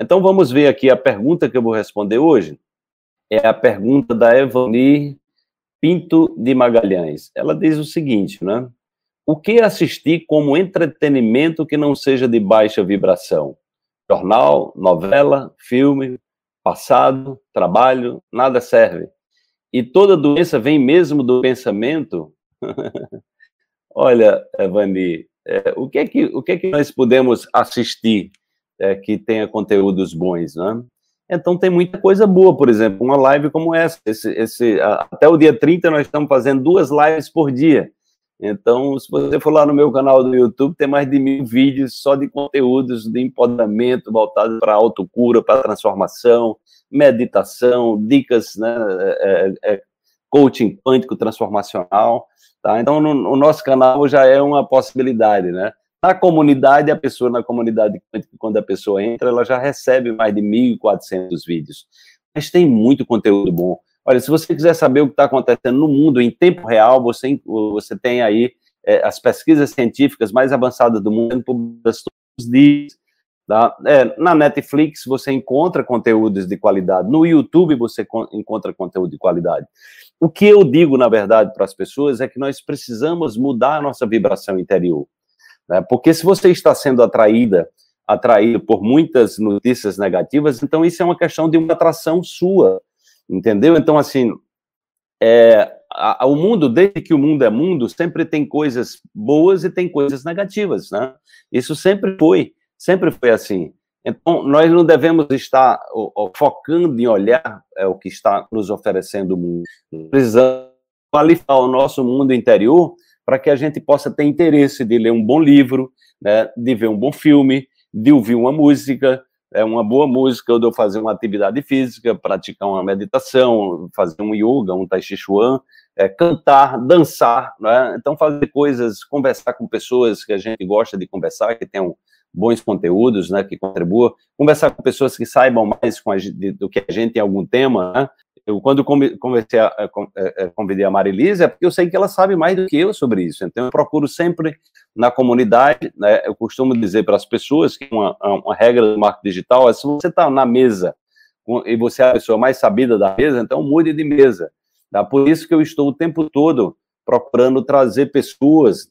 Então vamos ver aqui a pergunta que eu vou responder hoje. É a pergunta da Evani Pinto de Magalhães. Ela diz o seguinte, né? O que assistir como entretenimento que não seja de baixa vibração? Jornal, novela, filme, passado, trabalho, nada serve. E toda doença vem mesmo do pensamento? Olha, Evani, é, o, que é que, o que é que nós podemos assistir é, que tenha conteúdos bons, né? Então tem muita coisa boa, por exemplo, uma live como essa. Esse, esse, até o dia 30 nós estamos fazendo duas lives por dia. Então, se você for lá no meu canal do YouTube, tem mais de mil vídeos só de conteúdos de empoderamento voltados para autocura, para transformação, meditação, dicas, né, é, é, é, coaching quântico transformacional. Tá? Então, no, o nosso canal já é uma possibilidade, né? Na comunidade, a pessoa na comunidade quando a pessoa entra, ela já recebe mais de 1.400 vídeos. Mas tem muito conteúdo bom. Olha, se você quiser saber o que está acontecendo no mundo em tempo real, você, você tem aí é, as pesquisas científicas mais avançadas do mundo publicadas todos os dias. Tá? É, na Netflix você encontra conteúdos de qualidade, no YouTube você encontra conteúdo de qualidade. O que eu digo, na verdade, para as pessoas é que nós precisamos mudar a nossa vibração interior. Né? Porque se você está sendo atraída, atraído por muitas notícias negativas, então isso é uma questão de uma atração sua, entendeu? Então, assim, é, a, o mundo, desde que o mundo é mundo, sempre tem coisas boas e tem coisas negativas, né? Isso sempre foi, sempre foi assim. Então, nós não devemos estar focando em olhar é, o que está nos oferecendo o mundo. Precisamos qualificar o nosso mundo interior para que a gente possa ter interesse de ler um bom livro, né, de ver um bom filme, de ouvir uma música, é uma boa música, ou de eu fazer uma atividade física, praticar uma meditação, fazer um yoga, um tai chi chuan, é, cantar, dançar, né? então fazer coisas, conversar com pessoas que a gente gosta de conversar, que tenham bons conteúdos, né, que contribuam, conversar com pessoas que saibam mais a, do que a gente em algum tema, né? Eu, quando comecei a, a, a, convidei a Marilise, é porque eu sei que ela sabe mais do que eu sobre isso. Então, eu procuro sempre na comunidade, né, eu costumo dizer para as pessoas que uma, uma regra do marketing digital é se você está na mesa e você é a pessoa mais sabida da mesa, então mude de mesa. Tá? Por isso que eu estou o tempo todo procurando trazer pessoas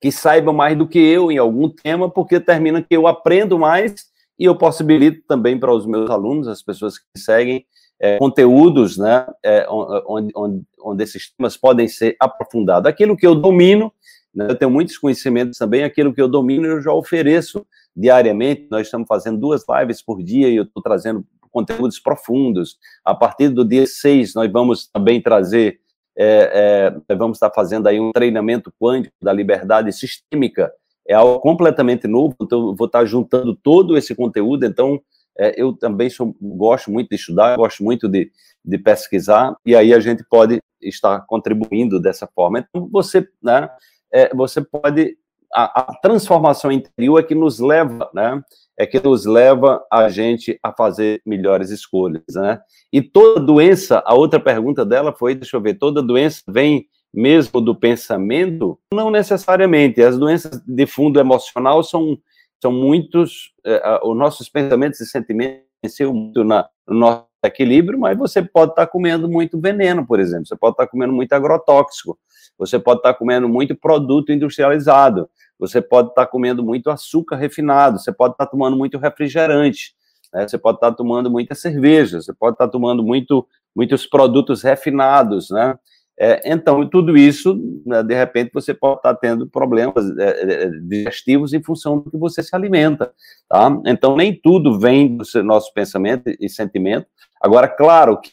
que saibam mais do que eu em algum tema, porque termina que eu aprendo mais e eu possibilito também para os meus alunos, as pessoas que seguem, é, conteúdos, né, é, onde, onde, onde esses temas podem ser aprofundados. Aquilo que eu domino, né, eu tenho muitos conhecimentos também, aquilo que eu domino eu já ofereço diariamente. Nós estamos fazendo duas lives por dia e eu estou trazendo conteúdos profundos. A partir do dia 6, nós vamos também trazer, é, é, vamos estar fazendo aí um treinamento quântico da liberdade sistêmica. É algo completamente novo, então eu vou estar juntando todo esse conteúdo, então é, eu também sou, gosto muito de estudar, gosto muito de, de pesquisar, e aí a gente pode estar contribuindo dessa forma. Então, você, né, é, você pode. A, a, transformação interior é que nos leva, né? É que nos leva a gente a fazer melhores escolhas, né? E toda doença, a outra pergunta dela foi, deixa eu ver, toda doença vem mesmo do pensamento? Não necessariamente. As doenças de fundo emocional são são muitos, é, os nossos pensamentos e sentimentos muito na, no nosso equilíbrio, mas você pode estar comendo muito veneno, por exemplo, você pode estar comendo muito agrotóxico, você pode estar comendo muito produto industrializado, você pode estar comendo muito açúcar refinado, você pode estar tomando muito refrigerante, né? você pode estar tomando muita cerveja, você pode estar tomando muito, muitos produtos refinados, né? É, então, tudo isso, né, de repente, você pode estar tendo problemas é, é, digestivos em função do que você se alimenta, tá? Então, nem tudo vem do nosso pensamento e sentimento. Agora, claro que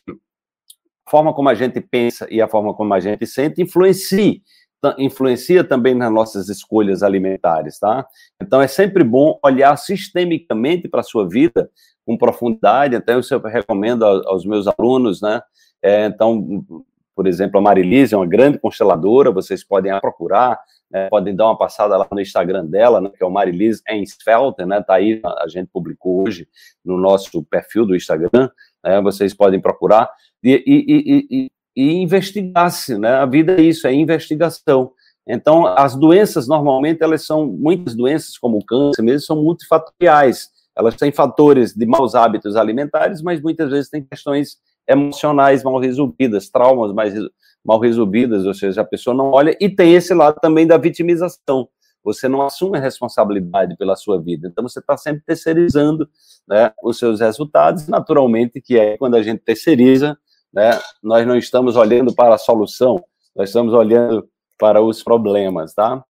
a forma como a gente pensa e a forma como a gente sente influencia, influencia também nas nossas escolhas alimentares, tá? Então, é sempre bom olhar sistemicamente para a sua vida com profundidade, até eu recomendo aos meus alunos, né? É, então, por exemplo, a Marilise é uma grande consteladora, vocês podem procurar, né, podem dar uma passada lá no Instagram dela, né, que é o Marilise Ensfelter, né, tá aí, a gente publicou hoje no nosso perfil do Instagram, né, vocês podem procurar e, e, e, e investigar-se, né, a vida é isso, é investigação. Então, as doenças, normalmente, elas são, muitas doenças, como o câncer mesmo, são multifatoriais, elas têm fatores de maus hábitos alimentares, mas muitas vezes têm questões emocionais mal resolvidas, traumas mais, mal resolvidas, ou seja, a pessoa não olha, e tem esse lado também da vitimização. Você não assume a responsabilidade pela sua vida, então você está sempre terceirizando né, os seus resultados, naturalmente, que é quando a gente terceiriza, né, nós não estamos olhando para a solução, nós estamos olhando para os problemas, tá?